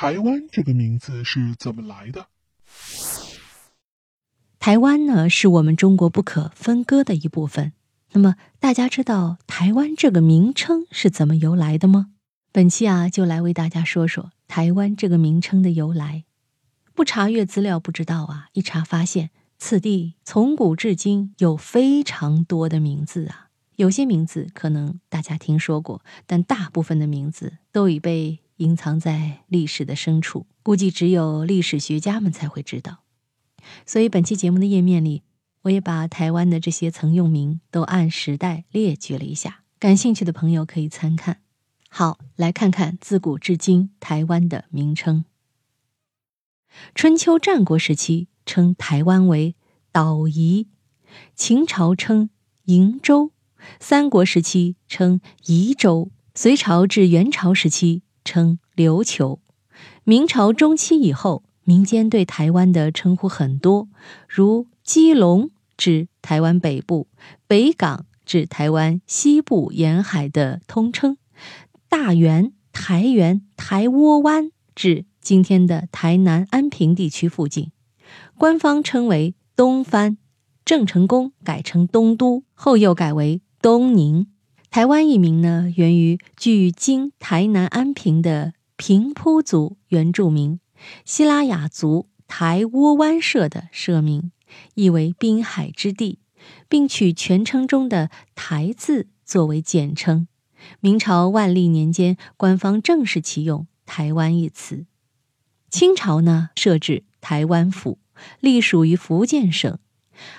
台湾这个名字是怎么来的？台湾呢，是我们中国不可分割的一部分。那么，大家知道台湾这个名称是怎么由来的吗？本期啊，就来为大家说说台湾这个名称的由来。不查阅资料不知道啊，一查发现，此地从古至今有非常多的名字啊。有些名字可能大家听说过，但大部分的名字都已被隐藏在历史的深处，估计只有历史学家们才会知道。所以，本期节目的页面里。我也把台湾的这些曾用名都按时代列举了一下，感兴趣的朋友可以参看。好，来看看自古至今台湾的名称。春秋战国时期称台湾为岛夷，秦朝称瀛洲，三国时期称夷州，隋朝至元朝时期称琉球，明朝中期以后，民间对台湾的称呼很多，如。基隆指台湾北部，北港指台湾西部沿海的通称，大园、台园、台窝湾指今天的台南安平地区附近，官方称为东番，郑成功改称东都，后又改为东宁。台湾一名呢，源于距今台南安平的平埔族原住民希拉雅族台窝湾社的社名。意为滨海之地，并取全称中的“台”字作为简称。明朝万历年间，官方正式启用“台湾”一词。清朝呢，设置台湾府，隶属于福建省。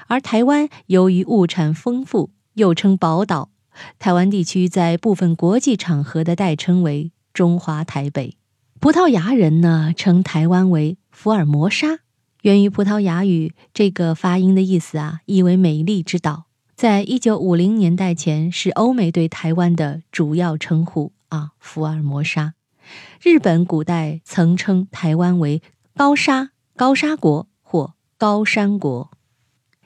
而台湾由于物产丰富，又称宝岛，台湾地区在部分国际场合的代称为“中华台北”。葡萄牙人呢，称台湾为“福尔摩沙”。源于葡萄牙语，这个发音的意思啊，意为美丽之岛。在一九五零年代前，是欧美对台湾的主要称呼啊，福尔摩沙。日本古代曾称台湾为高沙、高沙国或高山国。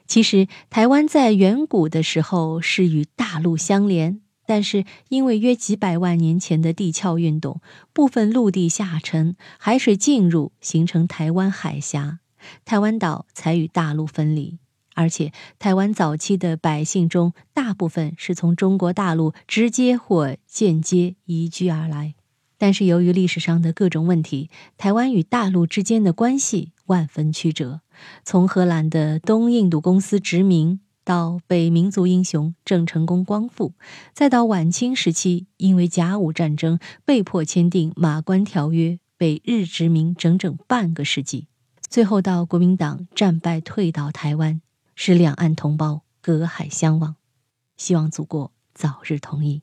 其实，台湾在远古的时候是与大陆相连，但是因为约几百万年前的地壳运动，部分陆地下沉，海水进入，形成台湾海峡。台湾岛才与大陆分离，而且台湾早期的百姓中，大部分是从中国大陆直接或间接移居而来。但是由于历史上的各种问题，台湾与大陆之间的关系万分曲折。从荷兰的东印度公司殖民，到北民族英雄郑成功光复，再到晚清时期因为甲午战争被迫签订《马关条约》，被日殖民整整半个世纪。最后到国民党战败退到台湾，使两岸同胞隔海相望，希望祖国早日统一。